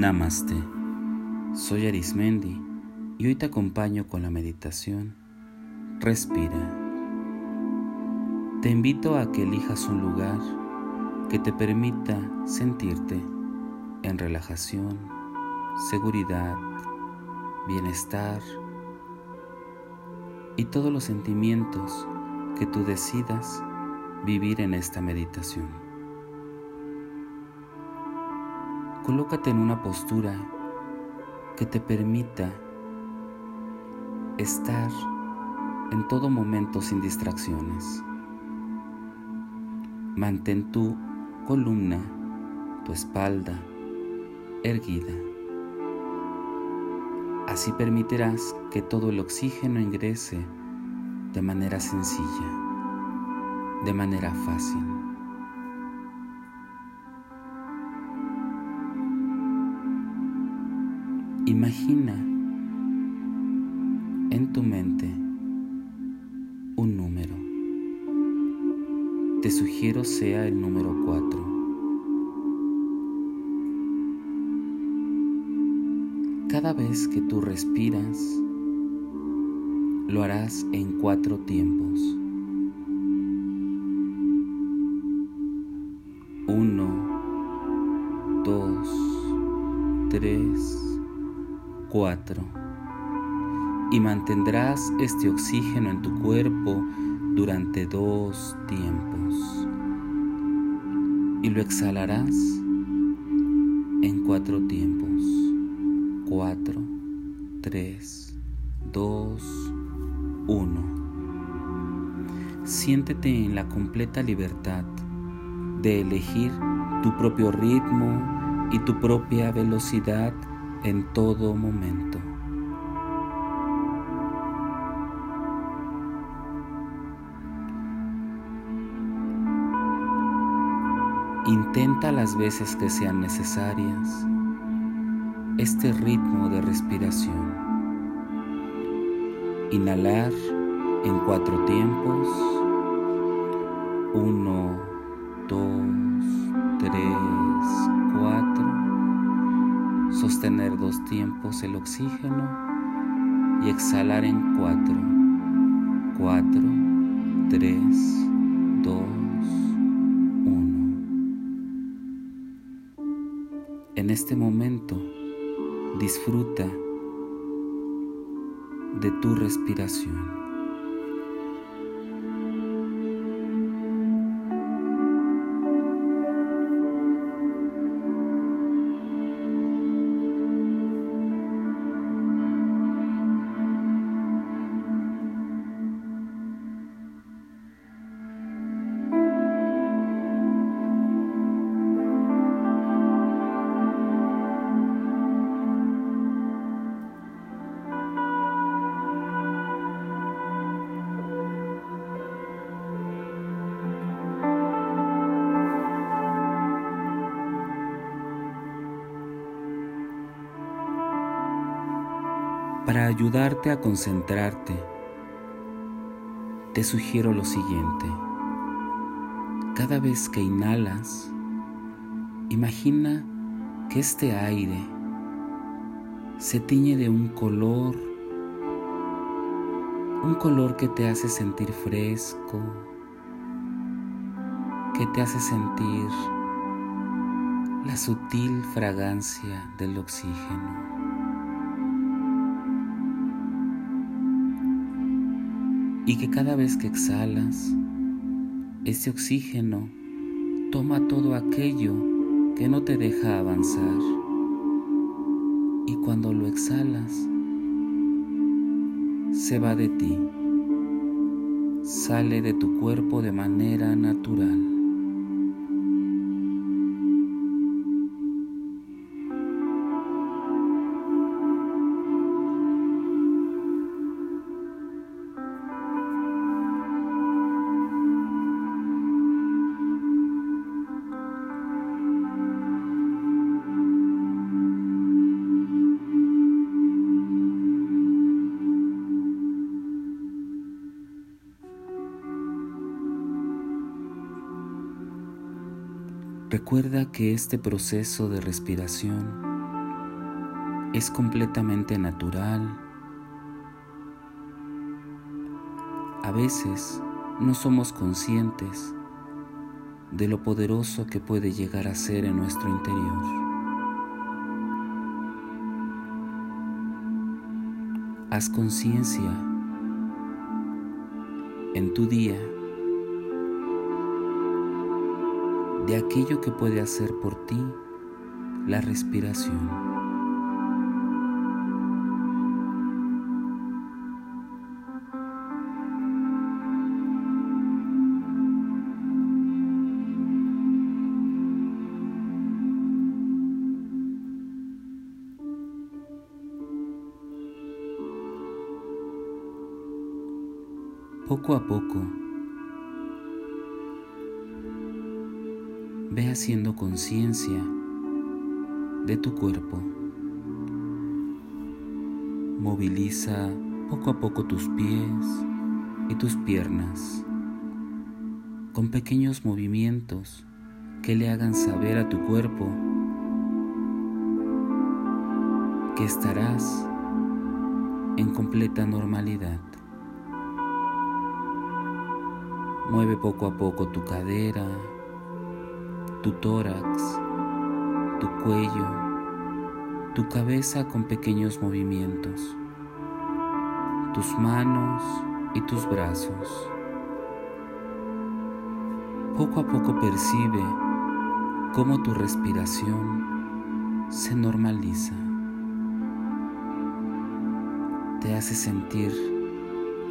Namaste. Soy Arismendi y hoy te acompaño con la meditación. Respira. Te invito a que elijas un lugar que te permita sentirte en relajación, seguridad, bienestar y todos los sentimientos que tú decidas vivir en esta meditación. Colócate en una postura que te permita estar en todo momento sin distracciones. Mantén tu columna, tu espalda erguida. Así permitirás que todo el oxígeno ingrese de manera sencilla, de manera fácil. En tu mente un número. Te sugiero sea el número 4. Cada vez que tú respiras, lo harás en cuatro tiempos. Uno, dos, tres, 4. Y mantendrás este oxígeno en tu cuerpo durante dos tiempos. Y lo exhalarás en cuatro tiempos. 4, 3, 2, 1. Siéntete en la completa libertad de elegir tu propio ritmo y tu propia velocidad en todo momento. Intenta las veces que sean necesarias este ritmo de respiración. Inhalar en cuatro tiempos. Uno, dos, tres, cuatro sostener dos tiempos el oxígeno y exhalar en cuatro, cuatro, tres, En este momento disfruta de tu respiración. Para ayudarte a concentrarte, te sugiero lo siguiente. Cada vez que inhalas, imagina que este aire se tiñe de un color, un color que te hace sentir fresco, que te hace sentir la sutil fragancia del oxígeno. Y que cada vez que exhalas, ese oxígeno toma todo aquello que no te deja avanzar. Y cuando lo exhalas, se va de ti, sale de tu cuerpo de manera natural. Recuerda que este proceso de respiración es completamente natural. A veces no somos conscientes de lo poderoso que puede llegar a ser en nuestro interior. Haz conciencia en tu día de aquello que puede hacer por ti la respiración. Poco a poco, ve haciendo conciencia de tu cuerpo. Moviliza poco a poco tus pies y tus piernas con pequeños movimientos que le hagan saber a tu cuerpo que estarás en completa normalidad. Mueve poco a poco tu cadera, tu tórax, tu cuello, tu cabeza con pequeños movimientos, tus manos y tus brazos. Poco a poco percibe cómo tu respiración se normaliza. Te hace sentir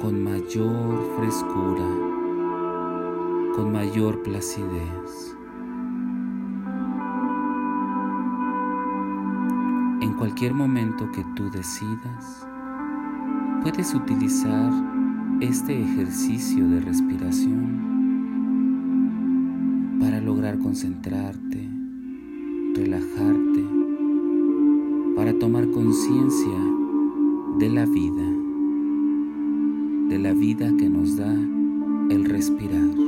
con mayor frescura con mayor placidez. Cualquier momento que tú decidas, puedes utilizar este ejercicio de respiración para lograr concentrarte, relajarte, para tomar conciencia de la vida, de la vida que nos da el respirar.